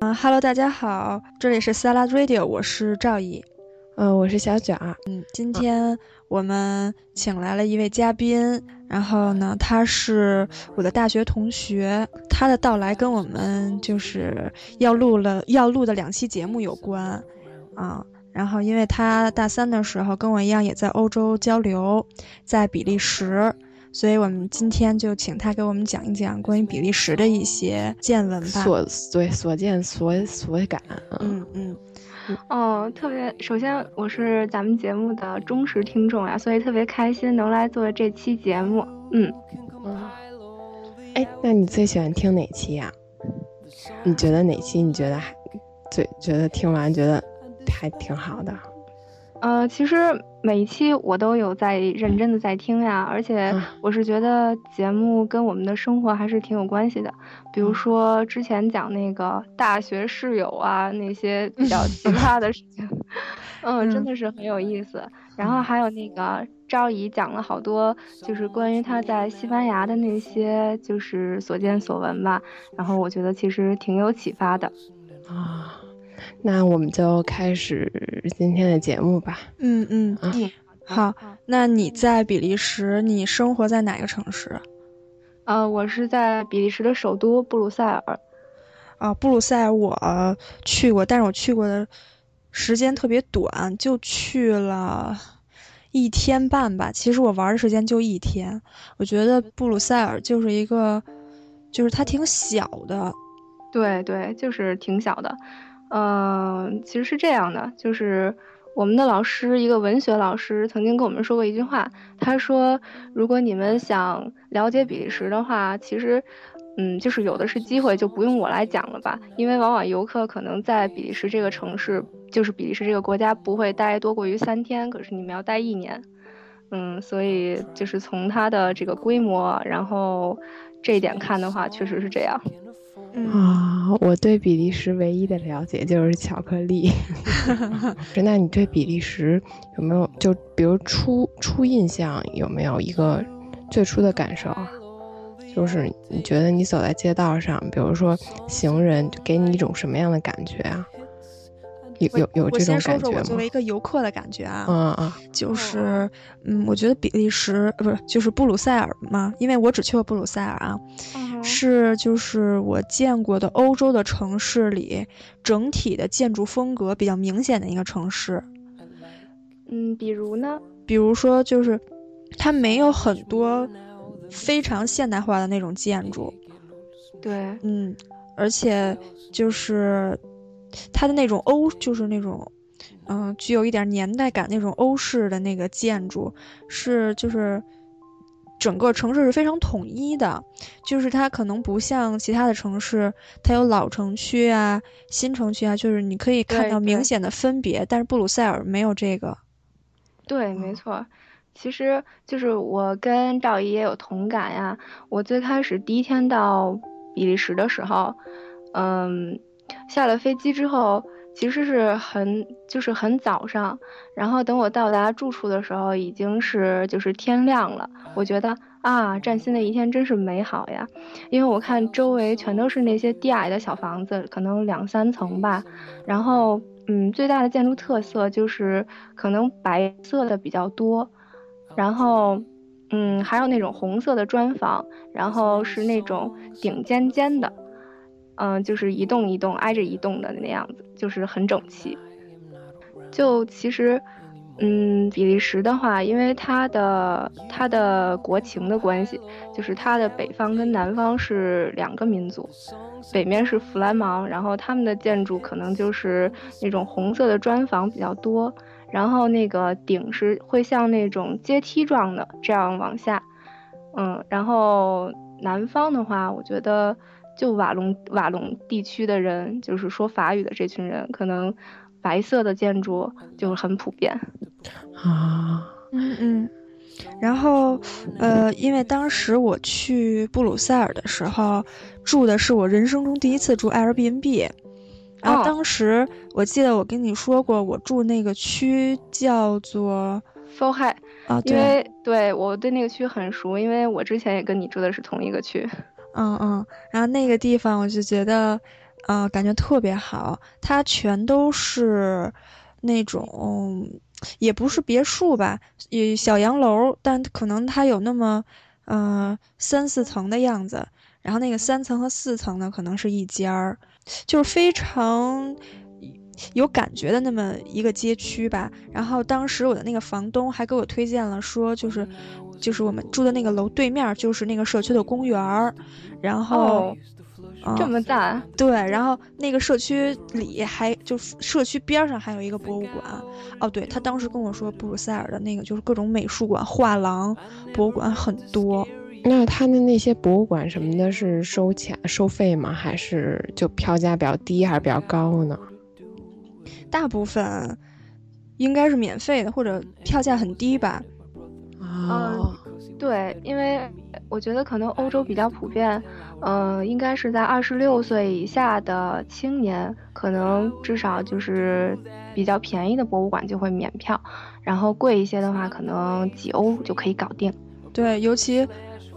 嗯哈喽，大家好，这里是 Salad Radio，我是赵毅。嗯，我是小卷儿。嗯，今天我们请来了一位嘉宾，然后呢，他是我的大学同学，他的到来跟我们就是要录了要录的两期节目有关啊。然后，因为他大三的时候跟我一样也在欧洲交流，在比利时，所以我们今天就请他给我们讲一讲关于比利时的一些见闻吧。所对所见所所感。嗯嗯。哦，特别，首先我是咱们节目的忠实听众呀，所以特别开心能来做这期节目。嗯，哎，那你最喜欢听哪期呀？你觉得哪期你觉得还最觉得听完觉得还挺好的？呃，其实每一期我都有在认真的在听呀，而且我是觉得节目跟我们的生活还是挺有关系的。比如说之前讲那个大学室友啊，那些 比较奇葩的事情，嗯，真的是很有意思。然后还有那个赵怡讲了好多，就是关于他在西班牙的那些就是所见所闻吧。然后我觉得其实挺有启发的。啊。那我们就开始今天的节目吧。嗯嗯嗯，好。那你在比利时，你生活在哪个城市？呃，我是在比利时的首都布鲁塞尔。啊，布鲁塞尔我去过，但是我去过的时间特别短，就去了一天半吧。其实我玩的时间就一天。我觉得布鲁塞尔就是一个，就是它挺小的。对对，就是挺小的。嗯，其实是这样的，就是我们的老师，一个文学老师，曾经跟我们说过一句话。他说，如果你们想了解比利时的话，其实，嗯，就是有的是机会，就不用我来讲了吧。因为往往游客可能在比利时这个城市，就是比利时这个国家不会待多过于三天，可是你们要待一年。嗯，所以就是从它的这个规模，然后这一点看的话，确实是这样。啊，我对比利时唯一的了解就是巧克力。那你对比利时有没有就比如初初印象有没有一个最初的感受啊？就是你觉得你走在街道上，比如说行人给你一种什么样的感觉啊？有有有这种感觉吗？我先说说我作为一个游客的感觉啊，嗯嗯，就是嗯，我觉得比利时不是就是布鲁塞尔嘛，因为我只去过布鲁塞尔啊。是，就是我见过的欧洲的城市里，整体的建筑风格比较明显的一个城市。嗯，比如呢？比如说，就是它没有很多非常现代化的那种建筑。对，嗯，而且就是它的那种欧，就是那种嗯，具有一点年代感那种欧式的那个建筑，是就是。整个城市是非常统一的，就是它可能不像其他的城市，它有老城区啊、新城区啊，就是你可以看到明显的分别。但是布鲁塞尔没有这个。对，没错，其实就是我跟赵姨也有同感呀。我最开始第一天到比利时的时候，嗯，下了飞机之后。其实是很就是很早上，然后等我到达住处的时候，已经是就是天亮了。我觉得啊，崭新的一天真是美好呀，因为我看周围全都是那些低矮的小房子，可能两三层吧。然后，嗯，最大的建筑特色就是可能白色的比较多，然后，嗯，还有那种红色的砖房，然后是那种顶尖尖的。嗯，就是一栋一栋挨着一栋的那样子，就是很整齐。就其实，嗯，比利时的话，因为它的它的国情的关系，就是它的北方跟南方是两个民族，北面是弗兰芒，然后他们的建筑可能就是那种红色的砖房比较多，然后那个顶是会像那种阶梯状的这样往下，嗯，然后南方的话，我觉得。就瓦隆瓦隆地区的人，就是说法语的这群人，可能白色的建筑就很普遍啊。嗯嗯。然后，呃，因为当时我去布鲁塞尔的时候，住的是我人生中第一次住 Airbnb。然后当时我记得我跟你说过，我住那个区叫做 f o h 啊，因为对我对那个区很熟，因为我之前也跟你住的是同一个区。嗯嗯，然后那个地方我就觉得，呃，感觉特别好，它全都是那种，也不是别墅吧，也小洋楼，但可能它有那么，呃，三四层的样子。然后那个三层和四层呢，可能是一间儿，就是非常。有感觉的那么一个街区吧，然后当时我的那个房东还给我推荐了，说就是，就是我们住的那个楼对面就是那个社区的公园儿，然后，这么大，对，然后那个社区里还就社区边上还有一个博物馆，哦，对他当时跟我说布鲁塞尔的那个就是各种美术馆、画廊、博物馆很多，那他的那些博物馆什么的是收钱收费吗？还是就票价比较低还是比较高呢？大部分应该是免费的，或者票价很低吧。嗯，对，因为我觉得可能欧洲比较普遍，嗯，应该是在二十六岁以下的青年，可能至少就是比较便宜的博物馆就会免票，然后贵一些的话，可能几欧就可以搞定。对，尤其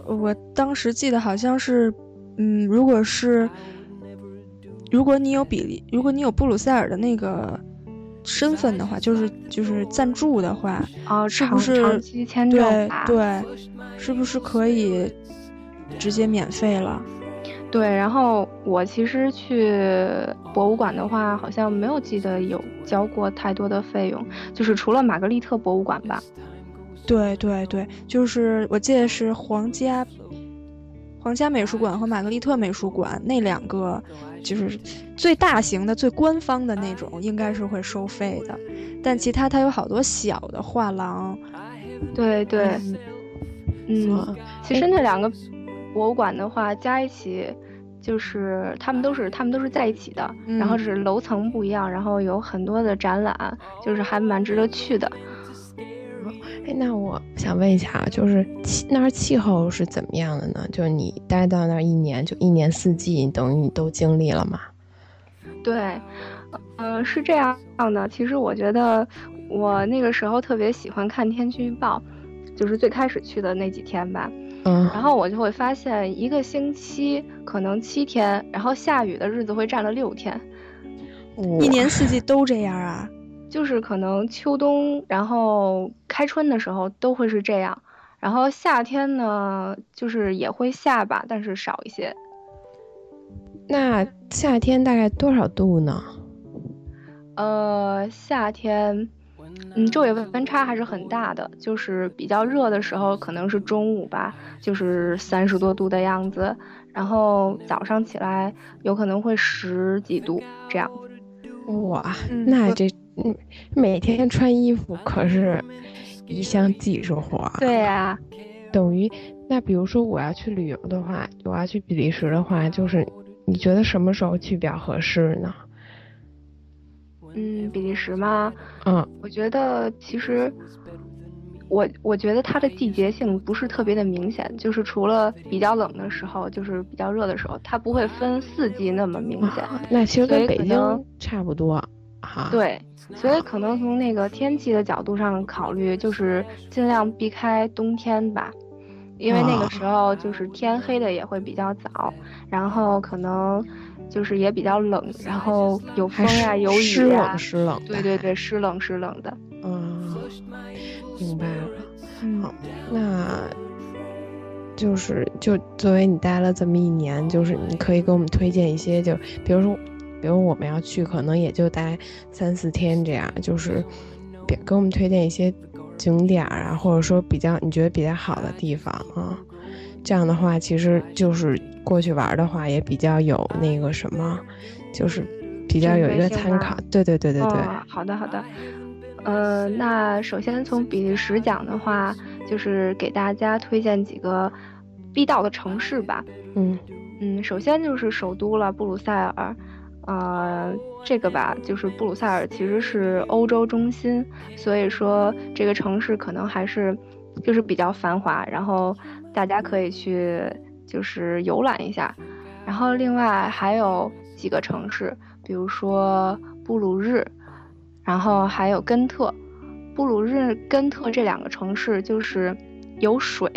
我当时记得好像是，嗯，如果是。如果你有比利，如果你有布鲁塞尔的那个身份的话，就是就是赞助的话，啊，是不是？对对，是不是可以直接免费了？对，然后我其实去博物馆的话，好像没有记得有交过太多的费用，就是除了玛格丽特博物馆吧。对对对，就是我记得是皇家。皇家美术馆和玛格丽特美术馆那两个，就是最大型的、最官方的那种，应该是会收费的。但其他它有好多小的画廊。对对，嗯，其实那两个博物馆的话，加一起就是他们都是他们都是在一起的，然后是楼层不一样，然后有很多的展览，就是还蛮值得去的。哎，那我想问一下啊，就是气那儿气候是怎么样的呢？就是你待到那儿一年，就一年四季，等于你都经历了吗？对，呃，是这样的。其实我觉得我那个时候特别喜欢看天气预报，就是最开始去的那几天吧。嗯。然后我就会发现，一个星期可能七天，然后下雨的日子会占了六天。一年四季都这样啊？就是可能秋冬，然后开春的时候都会是这样，然后夏天呢，就是也会下吧，但是少一些。那夏天大概多少度呢？呃，夏天，嗯，昼夜温差还是很大的，就是比较热的时候可能是中午吧，就是三十多度的样子，然后早上起来有可能会十几度这样。哇，那这。嗯，每天穿衣服可是一项技术活。对呀，等于那比如说我要去旅游的话，我要去比利时的话，就是你觉得什么时候去比较合适呢？嗯，比利时吗？嗯，我觉得其实我我觉得它的季节性不是特别的明显，就是除了比较冷的时候，就是比较热的时候，它不会分四季那么明显。那其实跟北京差不多。对，所以可能从那个天气的角度上考虑，就是尽量避开冬天吧，因为那个时候就是天黑的也会比较早，然后可能就是也比较冷，然后有风啊，有雨啊，湿冷湿冷。对对对，湿冷湿冷的。嗯，明白了。好，那就是就作为你待了这么一年，就是你可以给我们推荐一些，就比如说。比如我们要去，可能也就待三四天这样，就是别给我们推荐一些景点啊，或者说比较你觉得比较好的地方啊。这样的话，其实就是过去玩的话，也比较有那个什么，就是比较有一个参考。对对对对对。好的好的。呃，那首先从比利时讲的话，就是给大家推荐几个必到的城市吧。嗯嗯，首先就是首都了，布鲁塞尔。呃，这个吧，就是布鲁塞尔其实是欧洲中心，所以说这个城市可能还是就是比较繁华，然后大家可以去就是游览一下。然后另外还有几个城市，比如说布鲁日，然后还有根特，布鲁日根特这两个城市就是有水，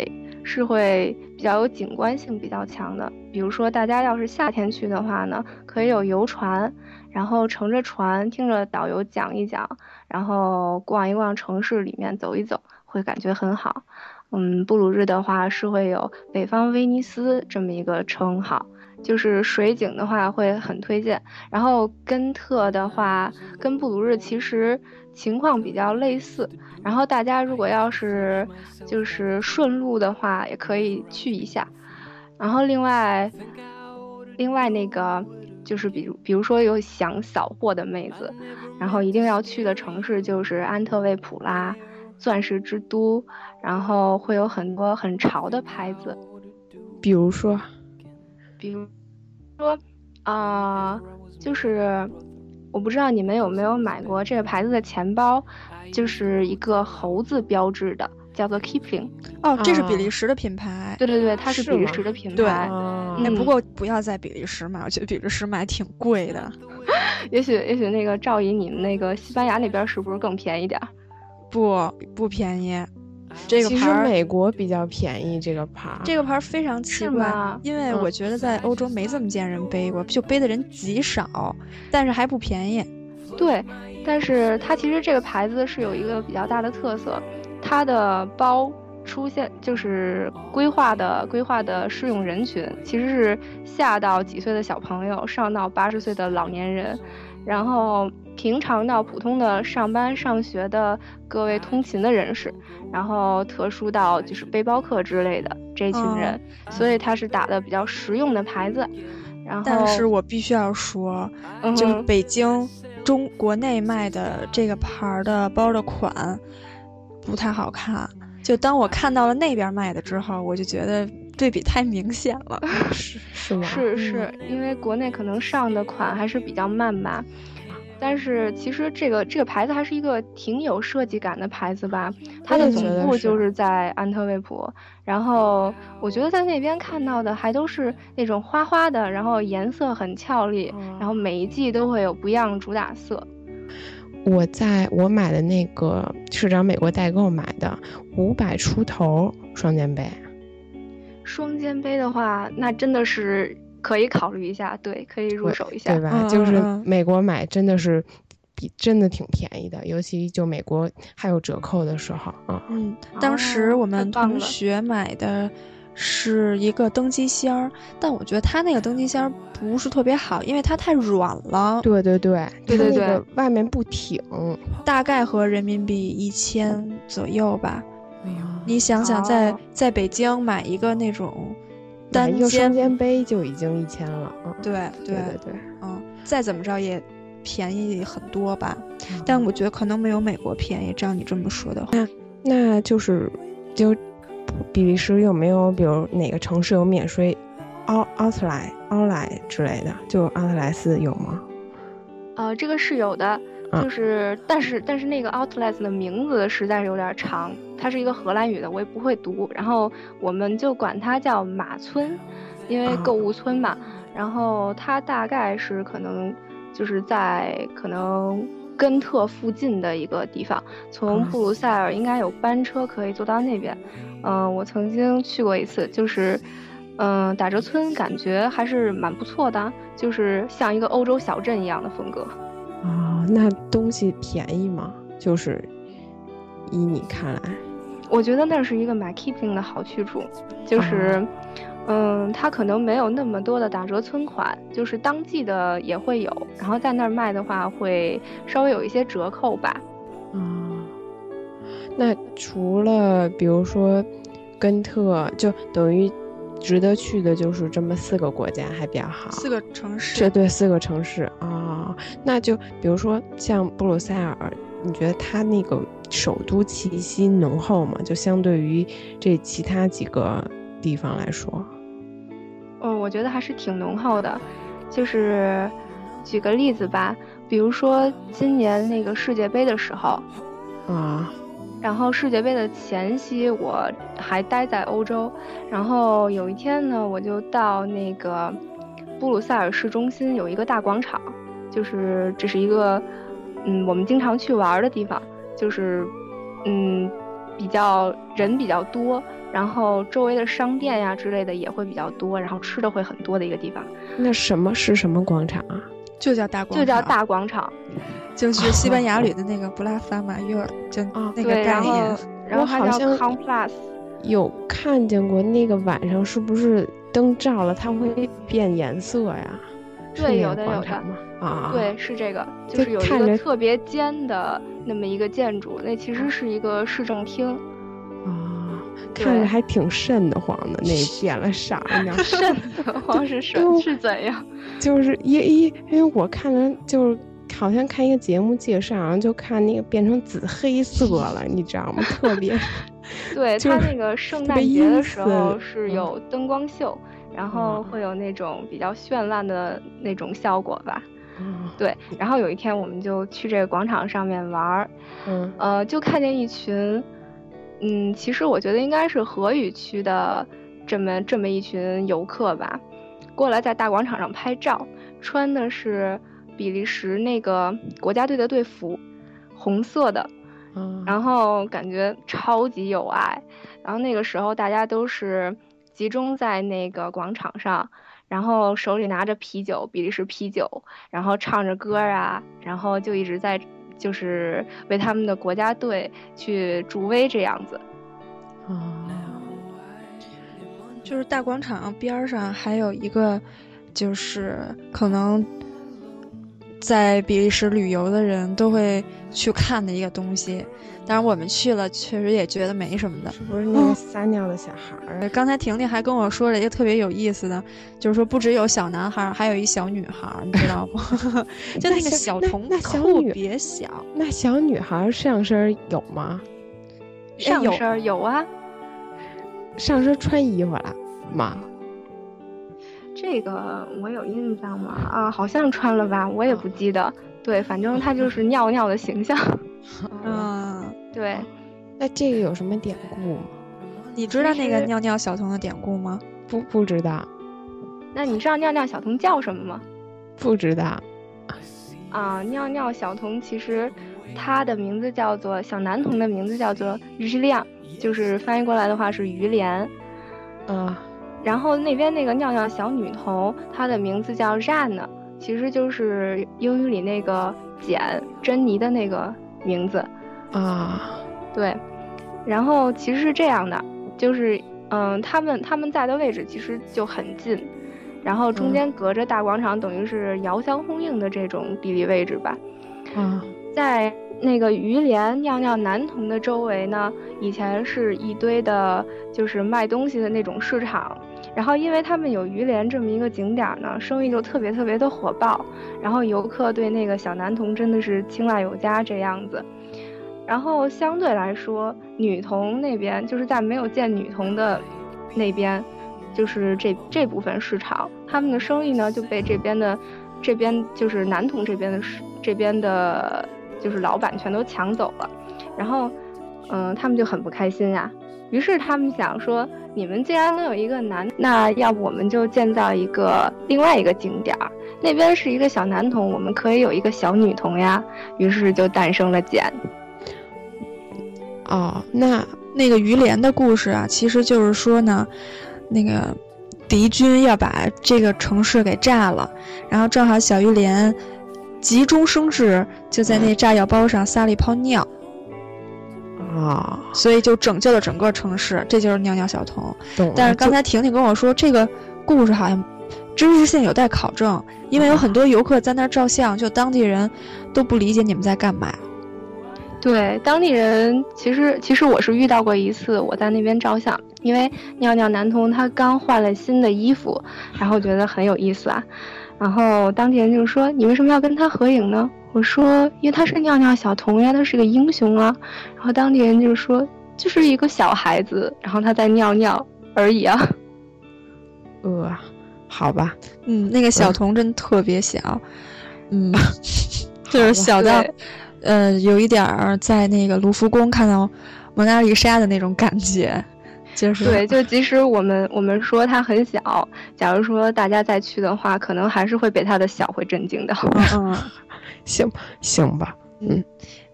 是会比较有景观性比较强的。比如说，大家要是夏天去的话呢，可以有游船，然后乘着船，听着导游讲一讲，然后逛一逛城市里面走一走，会感觉很好。嗯，布鲁日的话是会有北方威尼斯这么一个称号。就是水景的话会很推荐，然后根特的话跟布鲁日其实情况比较类似，然后大家如果要是就是顺路的话，也可以去一下。然后另外，另外那个就是比如比如说有想扫货的妹子，然后一定要去的城市就是安特卫普啦，钻石之都，然后会有很多很潮的牌子，比如说。比如说，啊，就是我不知道你们有没有买过这个牌子的钱包，就是一个猴子标志的，叫做 Keeping。哦，这是比利时的品牌。对对对，它是比利时的品牌。对，不过不要在比利时买，我觉得比利时买挺贵的。也许也许那个赵姨，你们那个西班牙那边是不是更便宜点儿？不，不便宜。这个其实美国比较便宜，这个牌儿，这个牌儿非常奇怪，因为我觉得在欧洲没这么见人背过，就背的人极少，但是还不便宜。对，但是它其实这个牌子是有一个比较大的特色，它的包出现就是规划的规划的适用人群其实是下到几岁的小朋友，上到八十岁的老年人，然后。平常到普通的上班上学的各位通勤的人士，然后特殊到就是背包客之类的这群人，所以它是打的比较实用的牌子。然后，但是我必须要说，就北京中国内卖的这个牌的包的款不太好看。就当我看到了那边卖的之后，我就觉得对比太明显了。是是吗？是是因为国内可能上的款还是比较慢吧。但是其实这个这个牌子还是一个挺有设计感的牌子吧，它的总部就是在安特卫普，然后我觉得在那边看到的还都是那种花花的，然后颜色很俏丽，然后每一季都会有不一样主打色。我在我买的那个是找美国代购买的，五百出头双肩背。双肩背的话，那真的是。可以考虑一下，对，可以入手一下，对吧？就是美国买真的是比真的挺便宜的，尤其就美国还有折扣的时候啊。嗯，当时我们同学买的是一个登机箱，但我觉得它那个登机箱不是特别好，因为它太软了。对对对对对对，外面不挺，大概和人民币一千左右吧。你想想，在在北京买一个那种。单一个双肩背就已经一千了，嗯，对对对对，嗯，再怎么着也便宜很多吧，但我觉得可能没有美国便宜。照你这么说的话，那那就是就比利时有没有，比如哪个城市有免税奥奥特莱奥莱之类的？就奥特莱斯有吗？呃，这个是有的。就是，但是但是那个 outlet 的名字实在是有点长，它是一个荷兰语的，我也不会读。然后我们就管它叫马村，因为购物村嘛。然后它大概是可能就是在可能根特附近的一个地方，从布鲁塞尔应该有班车可以坐到那边。嗯，我曾经去过一次，就是嗯打折村，感觉还是蛮不错的，就是像一个欧洲小镇一样的风格。啊，那东西便宜吗？就是以你看来，我觉得那是一个买 keeping 的好去处，就是，嗯，它可能没有那么多的打折存款，就是当季的也会有，然后在那儿卖的话会稍微有一些折扣吧。啊，那除了比如说根特，就等于。值得去的就是这么四个国家还比较好，四个城市。这对四个城市啊，那就比如说像布鲁塞尔，你觉得它那个首都气息浓厚嘛？就相对于这其他几个地方来说，嗯，我觉得还是挺浓厚的。就是举个例子吧，比如说今年那个世界杯的时候，啊。然后世界杯的前夕，我还待在欧洲。然后有一天呢，我就到那个布鲁塞尔市中心有一个大广场，就是这是一个，嗯，我们经常去玩的地方，就是嗯，比较人比较多，然后周围的商店呀之类的也会比较多，然后吃的会很多的一个地方。那什么是什么广场啊？就叫大广就叫大广场，就是西班牙语的那个布拉法马约尔，就那个概念。然后好像 Complas 有看见过那个晚上是不是灯照了它会变颜色呀？对，有的有的啊，对，是这个，就是有一个特别尖的那么一个建筑，那其实是一个市政厅啊，看着还挺瘆得慌的，那变了色呢。瘆得慌是什是怎样？就是因因因为我看了，就是好像看一个节目介绍，然后就看那个变成紫黑色了，你知道吗？特别，对他那个圣诞节的时候是有灯光秀。然后会有那种比较绚烂的那种效果吧，对。然后有一天我们就去这个广场上面玩儿，嗯，呃，就看见一群，嗯，其实我觉得应该是河语区的这么这么一群游客吧，过来在大广场上拍照，穿的是比利时那个国家队的队服，红色的，嗯，然后感觉超级有爱。然后那个时候大家都是。集中在那个广场上，然后手里拿着啤酒，比利时啤酒，然后唱着歌啊，然后就一直在就是为他们的国家队去助威这样子。啊，就是大广场边上还有一个，就是可能在比利时旅游的人都会去看的一个东西。但是我们去了，确实也觉得没什么的。是不是那个撒尿的小孩儿？刚才婷婷还跟我说了一个特别有意思的，就是说不只有小男孩，还有一小女孩，你知道不？就那个小童特别小。那小女孩上身有吗？上身有啊。上身穿衣服了吗？这个我有印象吗？啊，好像穿了吧，我也不记得。对，反正他就是尿尿的形象。嗯，对，那这个有什么典故吗？你知道那个尿尿小童的典故吗？不，不知道。那你知道尿尿小童叫什么吗？不知道。啊，尿尿小童其实他的名字叫做小男童的名字叫做于亮，就是翻译过来的话是于连。嗯，然后那边那个尿尿小女童，她的名字叫 Jane，其实就是英语里那个简珍妮的那个。名字，啊，对，然后其实是这样的，就是，嗯，他们他们在的位置其实就很近，然后中间隔着大广场，等于是遥相呼应的这种地理位置吧。啊，在那个鱼莲尿尿男童的周围呢，以前是一堆的，就是卖东西的那种市场。然后，因为他们有鱼莲这么一个景点呢，生意就特别特别的火爆。然后游客对那个小男童真的是青睐有加这样子。然后相对来说，女童那边就是在没有建女童的那边，就是这这部分市场，他们的生意呢就被这边的这边就是男童这边的这边的，就是老板全都抢走了。然后，嗯，他们就很不开心呀。于是他们想说。你们既然能有一个男，那要不我们就建造一个另外一个景点儿，那边是一个小男童，我们可以有一个小女童呀。于是就诞生了简。哦，那那个于连的故事啊，其实就是说呢，那个敌军要把这个城市给炸了，然后正好小于连急中生智，就在那炸药包上撒了一泡尿。啊，所以就拯救了整个城市，这就是尿尿小童。懂。但是刚才婷婷跟我说，这个故事好像真实性有待考证，因为有很多游客在那儿照相，就当地人都不理解你们在干嘛。对，当地人其实其实我是遇到过一次，我在那边照相，因为尿尿男童他刚换了新的衣服，然后觉得很有意思啊。然后当地人就说：“你为什么要跟他合影呢？”我说：“因为他是尿尿小童呀，他是个英雄啊。”然后当地人就说：“就是一个小孩子，然后他在尿尿而已啊。”呃，好吧，嗯，那个小童真特别小，嗯，就是小到，呃，有一点儿在那个卢浮宫看到蒙娜丽莎的那种感觉。就是对，就即使我们我们说它很小，假如说大家再去的话，可能还是会被它的小会震惊的。嗯，行行吧，嗯，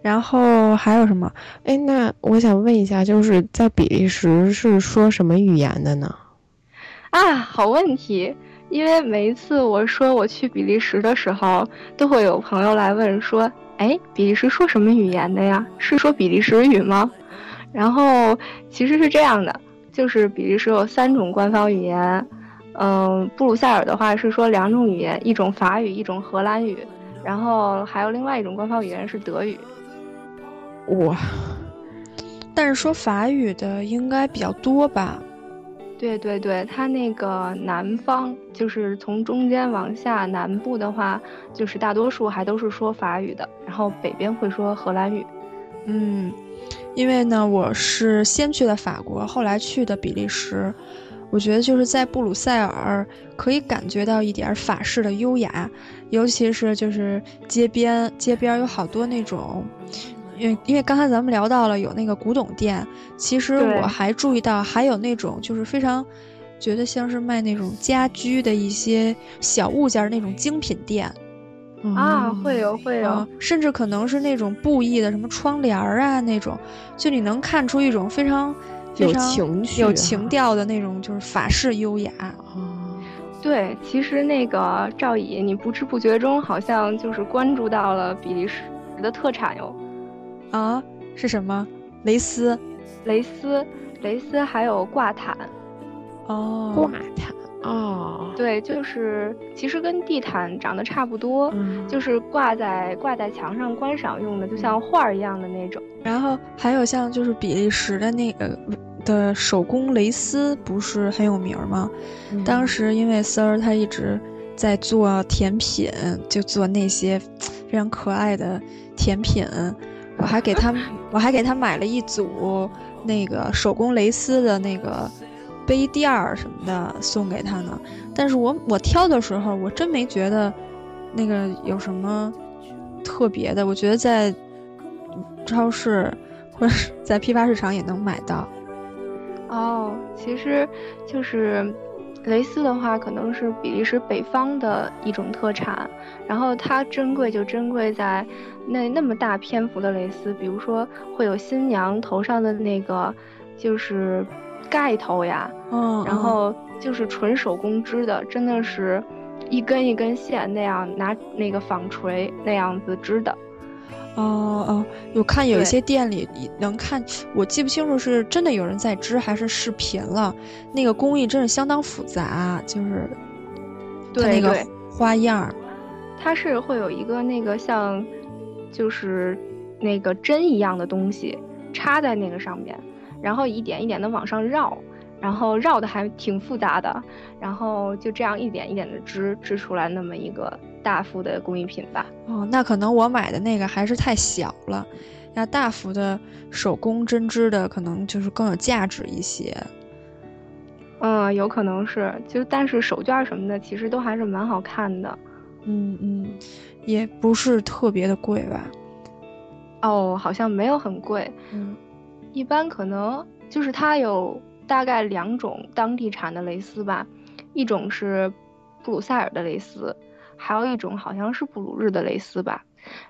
然后还有什么？哎，那我想问一下，就是在比利时是说什么语言的呢？啊，好问题！因为每一次我说我去比利时的时候，都会有朋友来问说：“哎，比利时说什么语言的呀？是说比利时语吗？”然后其实是这样的，就是比利时有三种官方语言，嗯，布鲁塞尔的话是说两种语言，一种法语，一种荷兰语。然后还有另外一种官方语言是德语，哇！但是说法语的应该比较多吧？对对对，它那个南方就是从中间往下南部的话，就是大多数还都是说法语的，然后北边会说荷兰语。嗯，因为呢，我是先去的法国，后来去的比利时。我觉得就是在布鲁塞尔可以感觉到一点法式的优雅，尤其是就是街边街边有好多那种，因为因为刚才咱们聊到了有那个古董店，其实我还注意到还有那种就是非常觉得像是卖那种家居的一些小物件那种精品店啊，会有会有，甚至可能是那种布艺的什么窗帘儿啊那种，就你能看出一种非常。有情趣、有情调的那种，就是法式优雅。哦，对，其实那个赵乙，你不知不觉中好像就是关注到了比利时的特产哟。啊，是什么？蕾丝、蕾丝、蕾丝，还有挂毯。哦，挂毯。哦，对，就是其实跟地毯长得差不多，就是挂在挂在墙上观赏用的，就像画儿一样的那种。然后还有像就是比利时的那个的手工蕾丝，不是很有名吗？当时因为 Sir 他一直在做甜品，就做那些非常可爱的甜品，我还给他我还给他买了一组那个手工蕾丝的那个。杯垫儿什么的送给他呢，但是我我挑的时候，我真没觉得那个有什么特别的。我觉得在超市或者在批发市场也能买到。哦，其实就是蕾丝的话，可能是比利时北方的一种特产，然后它珍贵就珍贵在那那么大篇幅的蕾丝，比如说会有新娘头上的那个，就是。盖头呀，嗯，然后就是纯手工织的，真的是一根一根线那样拿那个纺锤那样子织的。哦哦，我看有一些店里能看，我记不清楚是真的有人在织还是视频了。那个工艺真是相当复杂，就是它那个花样，它是会有一个那个像就是那个针一样的东西插在那个上面。然后一点一点的往上绕，然后绕的还挺复杂的，然后就这样一点一点的织织出来那么一个大幅的工艺品吧。哦，那可能我买的那个还是太小了，那大幅的手工针织的可能就是更有价值一些。嗯，有可能是，就但是手绢什么的其实都还是蛮好看的。嗯嗯，也不是特别的贵吧？哦，好像没有很贵。嗯。一般可能就是它有大概两种当地产的蕾丝吧，一种是布鲁塞尔的蕾丝，还有一种好像是布鲁日的蕾丝吧。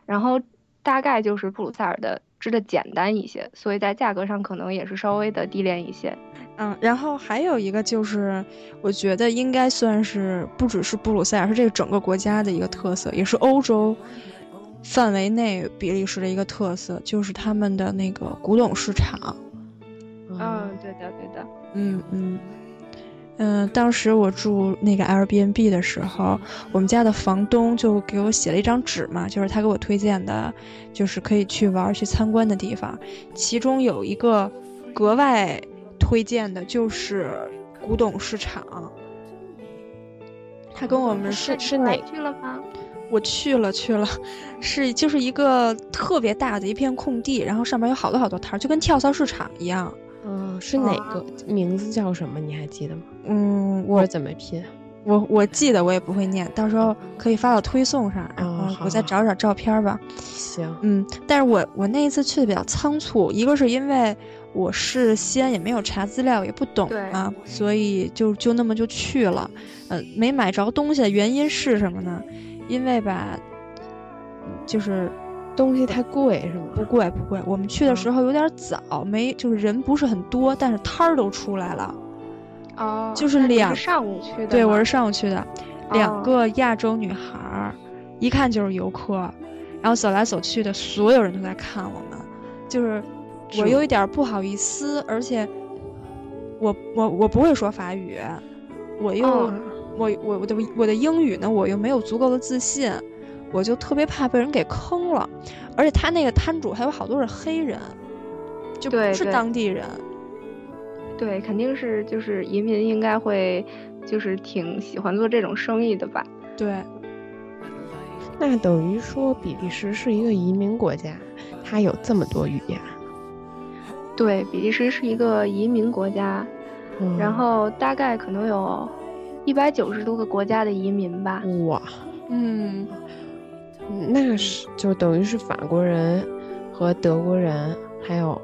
然后大概就是布鲁塞尔的织的简单一些，所以在价格上可能也是稍微的低廉一些。嗯，然后还有一个就是，我觉得应该算是不只是布鲁塞尔，是这个整个国家的一个特色，也是欧洲。范围内，比利时的一个特色就是他们的那个古董市场。嗯，对的，对的。嗯嗯嗯，当时我住那个 Airbnb 的时候，我们家的房东就给我写了一张纸嘛，就是他给我推荐的，就是可以去玩、去参观的地方。其中有一个格外推荐的就是古董市场。他跟我们是是哪去了吗？我去了去了，是就是一个特别大的一片空地，然后上面有好多好多摊儿，就跟跳蚤市场一样。嗯，是哪个名字叫什么？你还记得吗？嗯，我怎么拼？我我记得，我也不会念，到时候可以发到推送上，然后我再找找照片吧。行，嗯，但是我我那一次去的比较仓促，一个是因为我事先也没有查资料，也不懂啊，所以就就那么就去了，呃，没买着东西的原因是什么呢？因为吧，就是东西太贵是吗？不贵不贵，我们去的时候有点早，没就是人不是很多，但是摊儿都出来了。哦，就是两上午去的，对，我是上午去的，两哦个亚洲女孩儿，一看就是游客，然后走来走去的，所有人都在看我们，就是我是有一点儿不好意思，而且我我我不会说法语，我又、哦我我我的我的英语呢，我又没有足够的自信，我就特别怕被人给坑了，而且他那个摊主还有好多是黑人，就不是当地人。对，肯定是就是移民应该会就是挺喜欢做这种生意的吧？对，那等于说比利时是一个移民国家，它有这么多语言。对，比利时是一个移民国家，嗯然后大概可能有一百九十多个国家的移民吧。哇，嗯，那是就等于是法国人和德国人，还有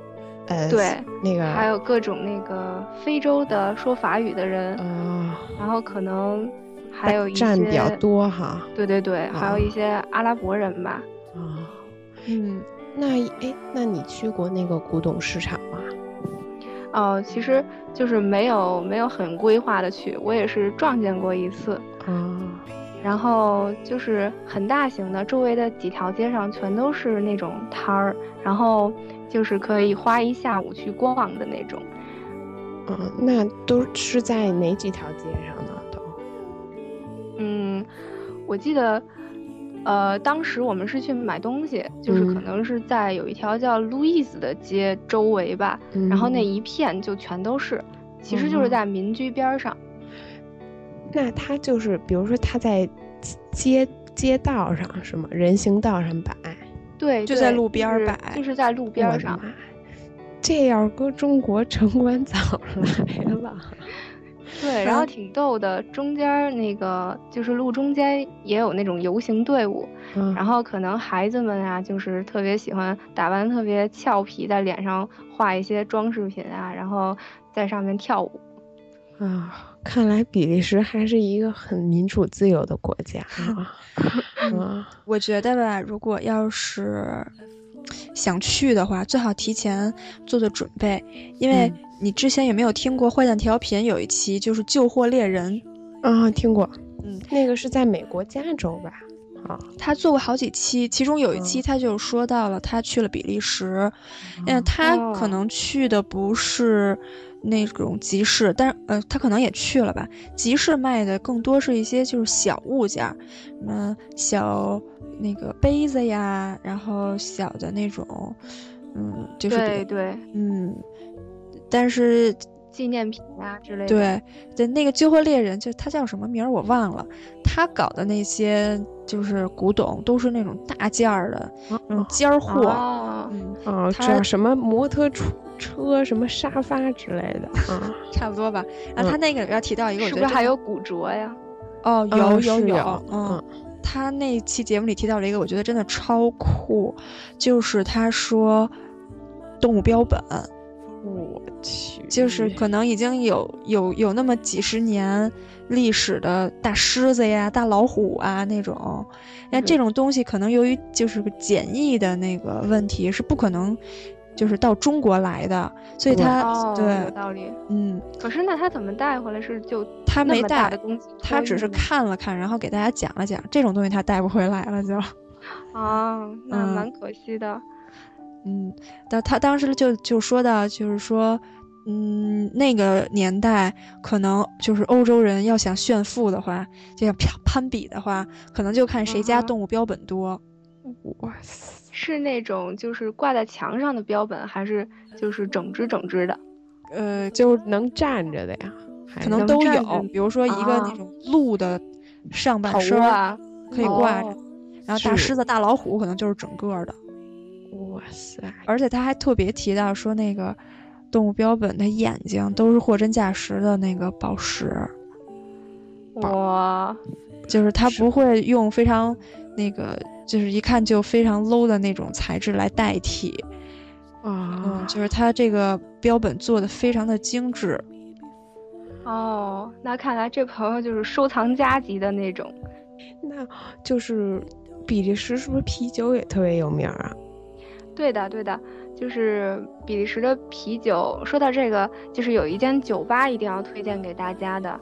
呃对，那个还有各种那个非洲的说法语的人，啊，然后可能还有一些占比较多哈对对对，还有啊一些阿拉伯人吧。啊。嗯，那哎，那你去过那个古董市场吗？哦，其实就是没有没有很规划的去，我也是撞见过一次。啊，然后就是很大型的，周围的几条街上全都是那种摊儿，然后就是可以花一下午去逛的那种。嗯，那都是在哪几条街上呢？都嗯，我记得，呃，当时我们是去买东西，就是可嗯能是在有一条叫路易斯的街周围吧，然后那嗯一片就全都是，其实就是哦在民居边儿上。那他就是，比如说他在街街道上是吗？人行道上摆，对，就在路边儿就是摆就是在路边上。这要是搁中国，城管早来了。对，然后挺逗的，中间那个就是路中间也有那种游行队伍，嗯然后可能孩子们啊，就是特别喜欢打扮特别俏皮，在脸上画一些装饰品啊，然后在上面跳舞。啊，看来比利时还是一个很民主自由的国家 我觉得吧，如果要是想去的话，最好提前做做准备，因为嗯。你之前有没有听过《坏蛋调频》有一期就是救货猎人，啊，听过，嗯，那个是在美国加州吧？啊，他做过好几期，其中有一期嗯。他就说到了他去了比利时，嗯，哦他哦。可能去的不是那种集市，但是呃，他可能也去了吧。集市卖的更多是一些就是小物件儿，什么小那个杯子呀，然后小的那种，嗯，就是对对，嗯，但是纪念品啊之类的。对对，那个旧货猎人就他叫什么名儿我忘了，他搞的那些就是古董都是那种大件儿的那种尖儿货，哦，他这什么摩托车、车什么沙发之类的嗯。差不多吧。然后他那个里边提到一个，我是不是还有古着呀？哦，有嗯有有嗯嗯，他那期节目里提到了一个，我觉得真的超酷，就是他说动物标本，我去，就是可能已经有有有那么几十年历史的大狮子呀、大老虎啊那种，那这种东西可能由于就是个检疫的那个问题是不可能。就是到中国来的，所以对他、哦，有对，道理。嗯，可是那他怎么带回来？是就他没带的东西他只是看了看，然后给大家讲了讲，这种东西他带不回来了就。啊，那嗯蛮可惜的。嗯，但他当时就就说到，就是说，嗯，那个年代可能就是欧洲人要想炫富的话，就想攀攀比的话，可能就看谁家动物标本多。哇塞，是那种就是挂在墙上的标本，还是就是整只整只的？呃，就是能站着的呀，可能都有，比如说一个那啊种鹿的上半身啊，可以挂着，哦然后大狮子、大老虎可能就是整个儿的。哇塞，而且他还特别提到说，那个动物标本的眼睛都是货真价实的那个宝石。哇，就是它不会用非常那个，就是一看就非常 low 的那种材质来代替。嗯，啊，就是它这个标本做的非常的精致。哦，那看来这朋友就是收藏家级的那种。那就是比利时是不是啤酒也特别有名啊？对的，对的，就是比利时的啤酒。说到这个，就是有一间酒吧一定要推荐给大家的，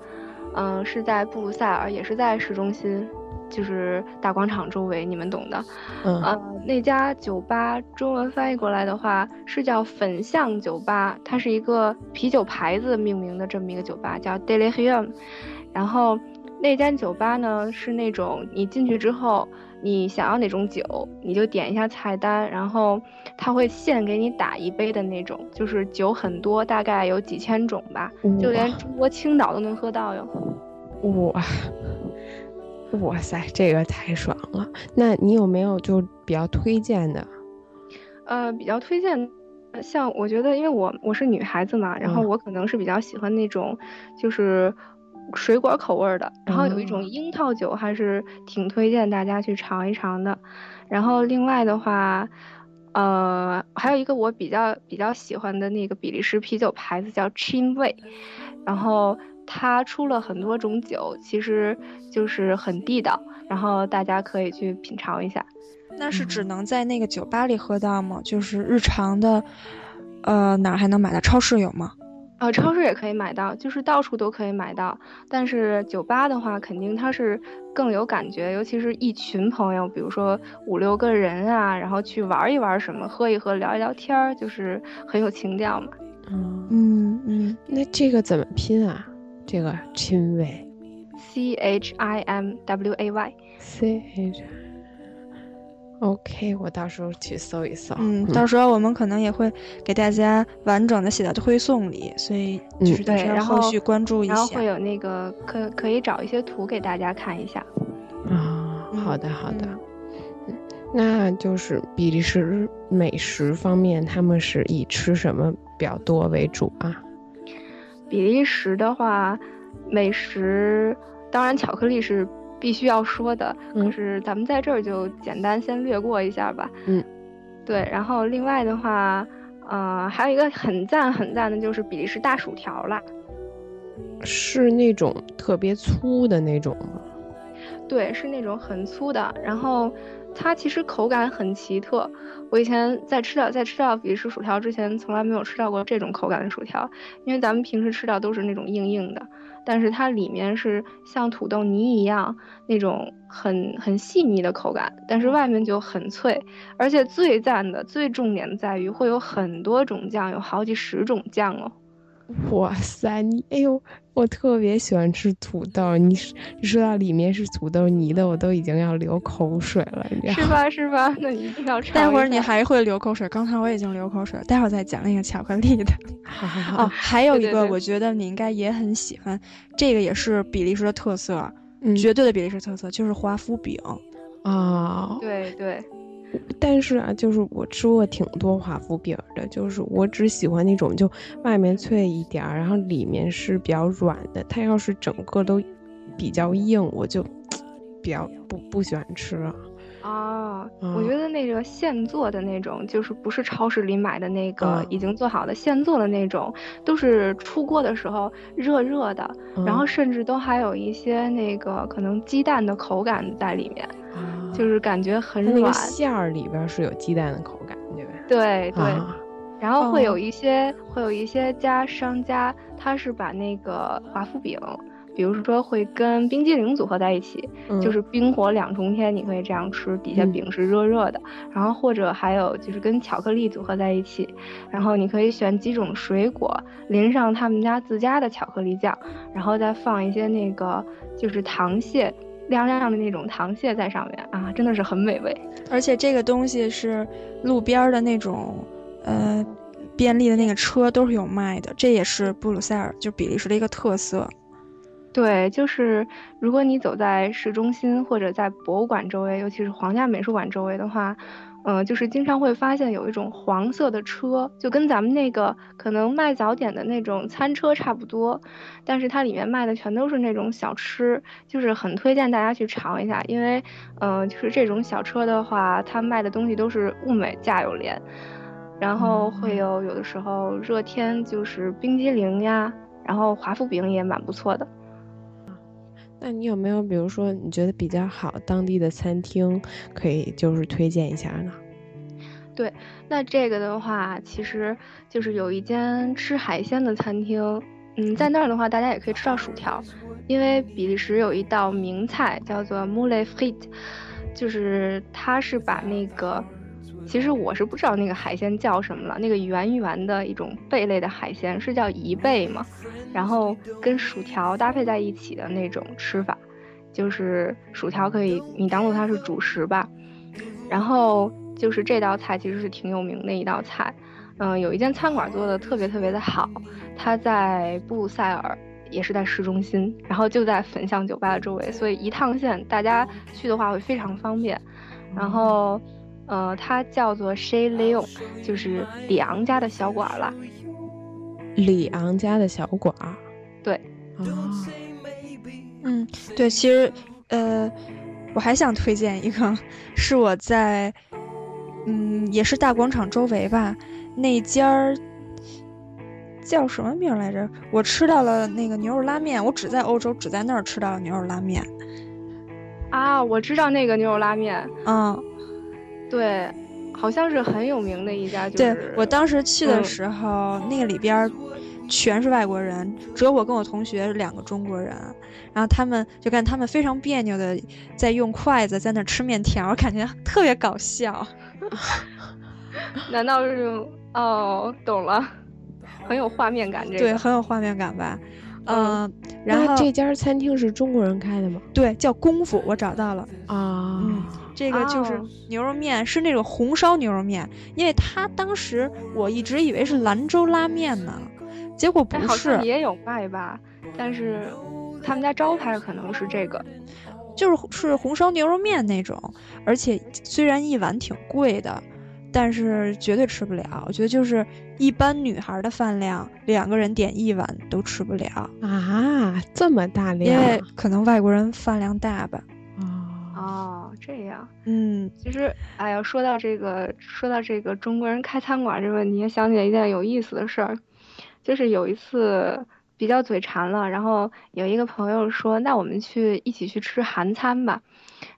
嗯，是在布鲁塞尔，也是在市中心，就是大广场周围，你们懂的。嗯，呃，那家酒吧中文翻译过来的话是叫粉象酒吧，它是一个啤酒牌子命名的这么一个酒吧，叫 d e l i h i u m 然后那间酒吧呢是那种你进去之后。你想要哪种酒，你就点一下菜单，然后他会现给你打一杯的那种，就是酒很多，大概有几千种吧，就连中国青岛都能喝到哟。哇，哇塞，这个太爽了！那你有没有就比较推荐的？呃，比较推荐，像我觉得，因为我我是女孩子嘛，然后我可能是比较喜欢那种，就是。水果口味的，然后有一种樱桃酒，还是挺推荐大家去尝一尝的。然后另外的话，呃，还有一个我比较比较喜欢的那个比利时啤酒牌子叫 Chinway，然后它出了很多种酒，其实就是很地道，然后大家可以去品尝一下。那是只能在那个酒吧里喝到吗？就是日常的，呃，哪儿还能买到？超市有吗？呃，超市也可以买到，就是到处都可以买到。但是酒吧的话，肯定它是更有感觉，尤其是一群朋友，比如说五六个人啊，然后去玩一玩什么，喝一喝，聊一聊天儿，就是很有情调嘛。嗯嗯嗯，那这个怎么拼啊？这个亲味，C H I M W A Y，C H。OK，我到时候去搜一搜。嗯，到时候我们可能也会给大家完整的写到推送里，所以就是大家后续关注一下。然后会有那个可可以找一些图给大家看一下。啊，好的好的。那就是比利时美食方面，他们是以吃什么比较多为主啊？比利时的话，美食当然巧克力是。必须要说的，可是咱们在这儿就简单先略过一下吧。嗯，对，然后另外的话，呃，还有一个很赞很赞的就是比利时大薯条啦，是那种特别粗的那种吗？对，是那种很粗的，然后。它其实口感很奇特，我以前在吃到在吃到比利时薯条之前，从来没有吃到过这种口感的薯条，因为咱们平时吃到都是那种硬硬的，但是它里面是像土豆泥一样那种很很细腻的口感，但是外面就很脆，而且最赞的最重点在于会有很多种酱，有好几十种酱哦。哇塞，你哎呦，我特别喜欢吃土豆。你说到里面是土豆泥的，我都已经要流口水了，你是吧？是吧？那一定要吃。待会儿你还会流口水，刚才我已经流口水了。待会儿再讲那个巧克力的。哦，还有一个，我觉得你应该也很喜欢，这个也是比利时的特色，嗯，绝对的比利时特色就是华夫饼。啊，对对。但是啊，就是我吃过挺多华夫饼的，就是我只喜欢那种就外面脆一点儿，然后里面是比较软的。它要是整个都比较硬，我就比较不不喜欢吃啊。哦，我觉得那个现做的那种，就是不是超市里买的那个已经做好的现做的那种，都是出锅的时候热热的，然后甚至都还有一些那个可能鸡蛋的口感在里面。就是感觉很软，那个馅儿里边是有鸡蛋的口感，对吧？对对，然后会有一些会有一些家商家，他是把那个华夫饼，比如说会跟冰激凌组合在一起，就是冰火两重天，你可以这样吃，底下饼是热热的。然后或者还有就是跟巧克力组合在一起，然后你可以选几种水果，淋上他们家自家的巧克力酱，然后再放一些那个就是糖蟹。亮亮的那种糖蟹在上面啊，真的是很美味。而且这个东西是路边的那种，呃，便利的那个车都是有卖的。这也是布鲁塞尔，就比利时的一个特色。对，就是如果你走在市中心或者在博物馆周围，尤其是皇家美术馆周围的话。嗯，就是经常会发现有一种黄色的车，就跟咱们那个可能卖早点的那种餐车差不多，但是它里面卖的全都是那种小吃，就是很推荐大家去尝一下，因为，嗯，就是这种小车的话，它卖的东西都是物美价又廉，然后会有有的时候热天就是冰激凌呀，然后华夫饼也蛮不错的。那你有没有比如说你觉得比较好当地的餐厅，可以就是推荐一下呢？对，那这个的话，其实就是有一间吃海鲜的餐厅，嗯，在那儿的话，大家也可以吃到薯条，因为比利时有一道名菜叫做 moules frites，就是它是把那个，其实我是不知道那个海鲜叫什么了，那个圆圆的一种贝类的海鲜是叫贻贝嘛，然后跟薯条搭配在一起的那种吃法，就是薯条可以你当做它是主食吧，然后。就是这道菜其实是挺有名的一道菜，嗯，有一间餐馆做的特别特别的好，它在布鲁塞尔，也是在市中心，然后就在粉象酒吧的周围，所以一趟线大家去的话会非常方便。然后，呃，它叫做 Chez Leon，就是里昂家的小馆了。里昂家的小馆，对，哦，嗯，对，其实，呃，我还想推荐一个，是我在。嗯，也是大广场周围吧，那家儿叫什么名来着？我吃到了那个牛肉拉面，我只在欧洲只在那儿吃到了牛肉拉面。啊，我知道那个牛肉拉面，嗯，对，好像是很有名的一家。对我当时去的时候，那个里边全是外国人，只有我跟我同学两个中国人，然后他们就看他们非常别扭的在用筷子在那吃面条，感觉特别搞笑。难道是哦？懂了，很有画面感。这个对，很有画面感吧？嗯，然后这家餐厅是中国人开的吗？对，叫功夫，我找到了啊。嗯，这个就是牛肉面，是那种红烧牛肉面。因为他当时我一直以为是兰州拉面呢，结果不是，也有卖吧？但是他们家招牌可能是这个。就是是红烧牛肉面那种，而且虽然一碗挺贵的，但是绝对吃不了。我觉得就是一般女孩的饭量，两个人点一碗都吃不了啊，这么大量？因为可能外国人饭量大吧。哦哦，这样。嗯，其实，哎呀，说到这个，说到这个中国人开餐馆这个问题，想起来一件有意思的事儿，就是有一次。比较嘴馋了，然后有一个朋友说：“那我们去一起去吃韩餐吧。”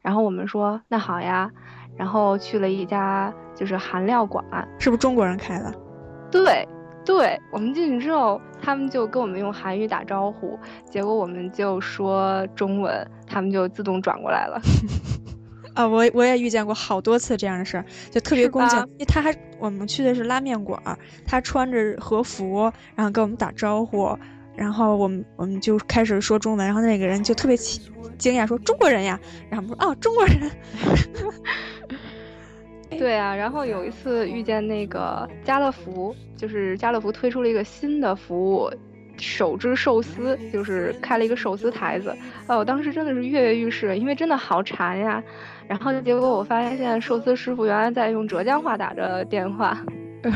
然后我们说：“那好呀。”然后去了一家就是韩料馆，是不是中国人开的？对，对。我们进去之后，他们就跟我们用韩语打招呼，结果我们就说中文，他们就自动转过来了。啊，我我也遇见过好多次这样的事儿，就特别恭敬。因为他还我们去的是拉面馆儿，他穿着和服，然后跟我们打招呼。然后我们我们就开始说中文，然后那个人就特别惊惊讶，说中国人呀。然后我们说哦，中国人。对啊，然后有一次遇见那个家乐福，就是家乐福推出了一个新的服务，手织寿司，就是开了一个寿司台子。哦，我当时真的是跃跃欲试，因为真的好馋呀。然后结果我发现寿司师傅原来在用浙江话打着电话。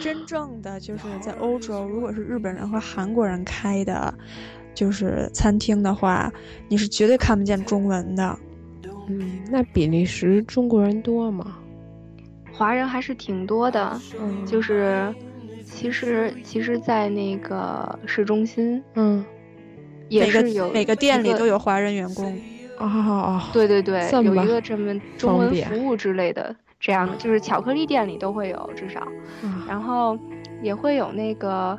真正的就是在欧洲，如果是日本人和韩国人开的，就是餐厅的话，你是绝对看不见中文的。嗯，那比利时中国人多吗？华人还是挺多的。嗯，就是其实其实，在那个市中心，嗯，也是有每个店里都有华人员工。哦哦，对对对，有一个这么中文服务之类的。这样的就是巧克力店里都会有，至少，然后也会有那个，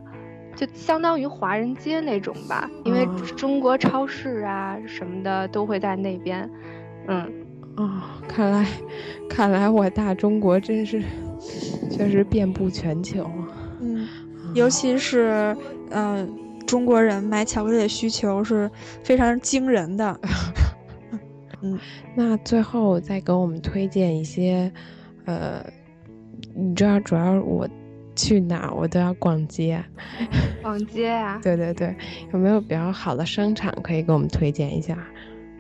就相当于华人街那种吧，因为中国超市啊什么的都会在那边，嗯，哦，看来，看来我大中国真是，确实遍布全球啊，嗯，尤其是，嗯，中国人买巧克力的需求是非常惊人的。嗯，那最后再给我们推荐一些，呃，你知道，主要我去哪我都要逛街，逛街啊？对对对，有没有比较好的商场可以给我们推荐一下？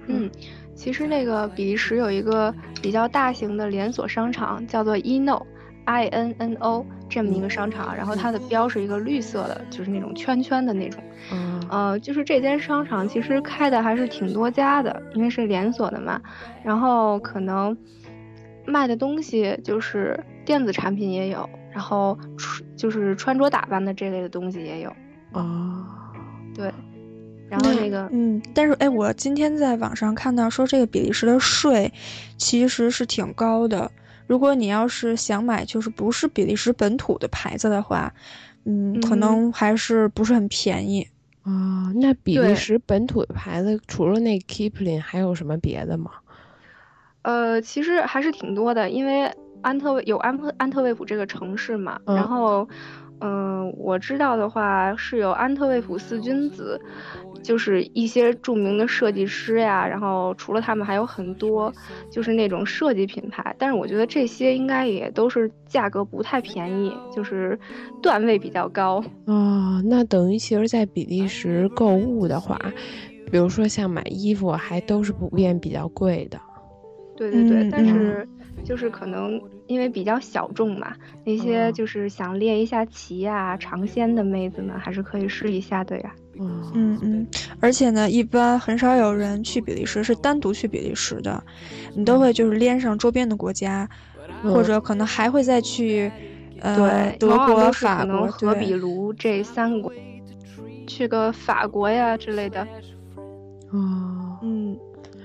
嗯，其实那个比利时有一个比较大型的连锁商场，叫做 Inno。I N N O 这么一个商场，然后它的标是一个绿色的，就是那种圈圈的那种。嗯，呃，就是这间商场其实开的还是挺多家的，因为是连锁的嘛。然后可能卖的东西就是电子产品也有，然后就是穿着打扮的这类的东西也有。哦，对。然后那个，嗯，但是哎，我今天在网上看到说，这个比利时的税其实是挺高的。如果你要是想买就是不是比利时本土的牌子的话，嗯，可能还是不是很便宜啊。那比利时本土的牌子除了那 Kipling 还有什么别的吗？呃，其实还是挺多的，因为安特卫有安特安特卫普这个城市嘛，然后。嗯，我知道的话是有安特卫普四君子，就是一些著名的设计师呀。然后除了他们，还有很多就是那种设计品牌。但是我觉得这些应该也都是价格不太便宜，就是段位比较高。哦，那等于其实，在比利时购物的话，比如说像买衣服，还都是普遍比较贵的。对对对，但是。就是可能因为比较小众嘛，那些就是想练一下棋呀、尝鲜的妹子们还是可以试一下的呀。嗯嗯，而且呢，一般很少有人去比利时是单独去比利时的，你都会就是连上周边的国家，或者可能还会再去，呃，德国、法国、和比卢这三国，去个法国呀之类的。哦，嗯。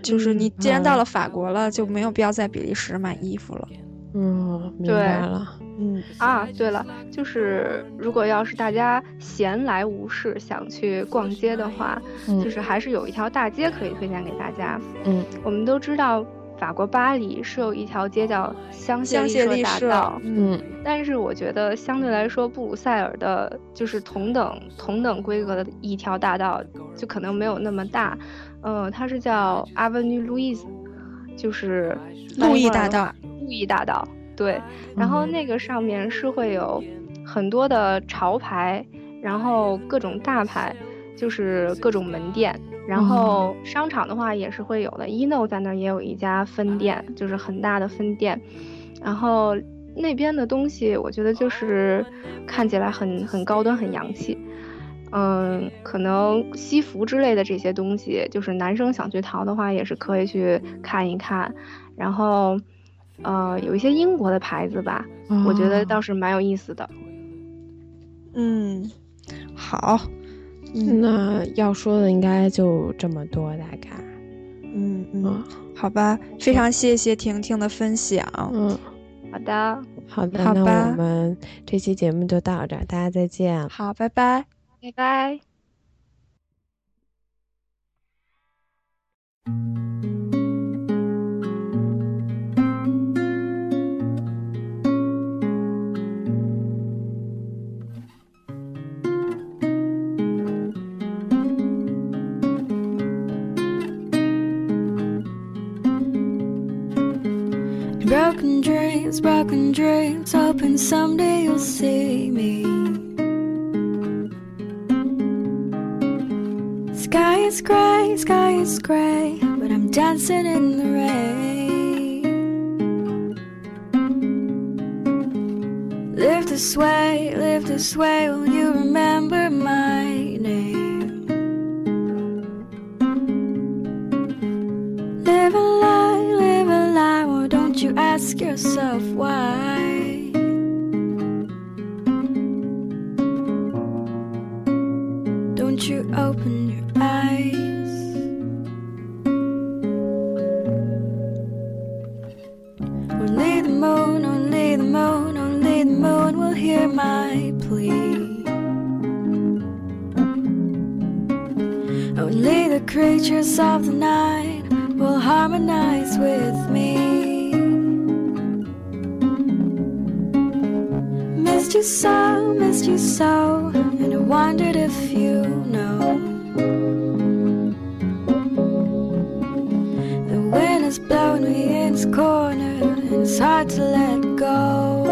就是你既然到了法国了，就没有必要在比利时买衣服了。嗯，明白了。嗯啊，对了，就是如果要是大家闲来无事想去逛街的话，就是还是有一条大街可以推荐给大家。嗯，我们都知道法国巴黎是有一条街叫香榭丽舍大道。嗯，但是我觉得相对来说，布鲁塞尔的就是同等同等规格的一条大道，就可能没有那么大。嗯，它是叫 Avenue Louise，就是路易大道。路易大道，对。然后那个上面是会有很多的潮牌，然后各种大牌，就是各种门店。然后商场的话也是会有的，ino 在那儿也有一家分店，就是很大的分店。然后那边的东西，我觉得就是看起来很很高端，很洋气。嗯，可能西服之类的这些东西，就是男生想去淘的话，也是可以去看一看。然后，呃，有一些英国的牌子吧，我觉得倒是蛮有意思的。嗯，好，那要说的应该就这么多，大概。嗯嗯，好吧，非常谢谢婷婷的分享。嗯，好的，好的，那我们这期节目就到这儿，大家再见。好，拜拜。拜拜。Broken dreams, hoping someday you'll see me. Sky is gray, sky is gray, but I'm dancing in the rain. Live this way, live this way, will you has blown me in its corner, and it's hard to let go.